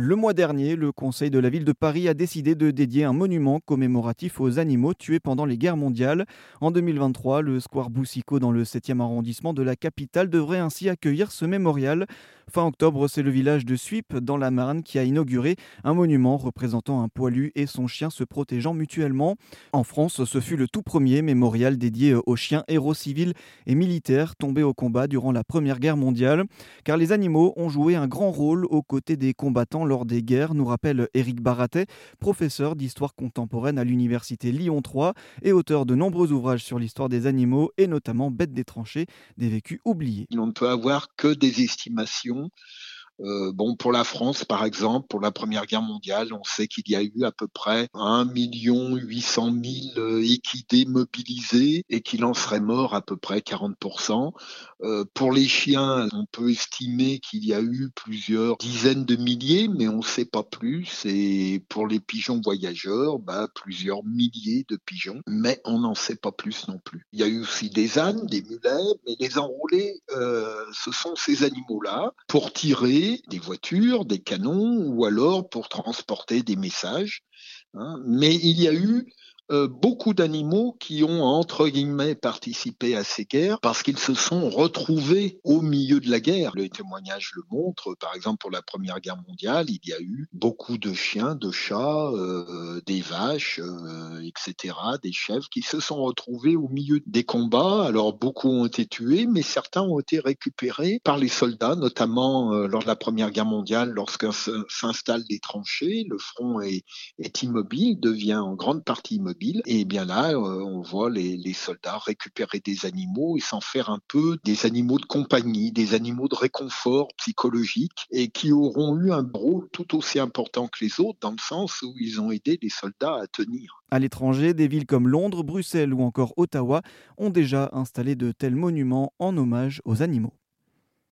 Le mois dernier, le Conseil de la ville de Paris a décidé de dédier un monument commémoratif aux animaux tués pendant les guerres mondiales. En 2023, le square Boussicaut dans le 7e arrondissement de la capitale devrait ainsi accueillir ce mémorial. Fin octobre, c'est le village de Suip dans la Marne qui a inauguré un monument représentant un poilu et son chien se protégeant mutuellement. En France, ce fut le tout premier mémorial dédié aux chiens héros civils et militaires tombés au combat durant la Première Guerre mondiale, car les animaux ont joué un grand rôle aux côtés des combattants lors des guerres, nous rappelle Éric Baratet, professeur d'histoire contemporaine à l'université Lyon 3 et auteur de nombreux ouvrages sur l'histoire des animaux et notamment Bêtes des tranchées, des vécus oubliés. On ne peut avoir que des estimations saison euh, bon, pour la France, par exemple, pour la Première Guerre mondiale, on sait qu'il y a eu à peu près 1 million 800 000 équidés mobilisés et qu'il en serait mort à peu près 40%. Euh, pour les chiens, on peut estimer qu'il y a eu plusieurs dizaines de milliers, mais on ne sait pas plus. Et pour les pigeons voyageurs, bah, plusieurs milliers de pigeons, mais on n'en sait pas plus non plus. Il y a eu aussi des ânes, des mulets, mais les enrôlés, euh, ce sont ces animaux-là pour tirer des voitures, des canons, ou alors pour transporter des messages. Hein. Mais il y a eu beaucoup d'animaux qui ont, entre guillemets, participé à ces guerres parce qu'ils se sont retrouvés au milieu de la guerre. Le témoignage le montre. Par exemple, pour la Première Guerre mondiale, il y a eu beaucoup de chiens, de chats, euh, des vaches, euh, etc., des chèvres qui se sont retrouvés au milieu des combats. Alors, beaucoup ont été tués, mais certains ont été récupérés par les soldats, notamment lors de la Première Guerre mondiale, lorsqu'un s'installe des tranchées, le front est, est immobile, devient en grande partie immobile et bien là, euh, on voit les, soldats récupérer des animaux et s'en faire un peu des animaux de compagnie, des animaux de réconfort psychologique et qui auront eu un rôle tout aussi important que les autres dans le sens où ils ont aidé les soldats à tenir. À l'étranger, des villes comme Londres, Bruxelles ou encore Ottawa ont déjà installé de tels monuments en hommage aux animaux.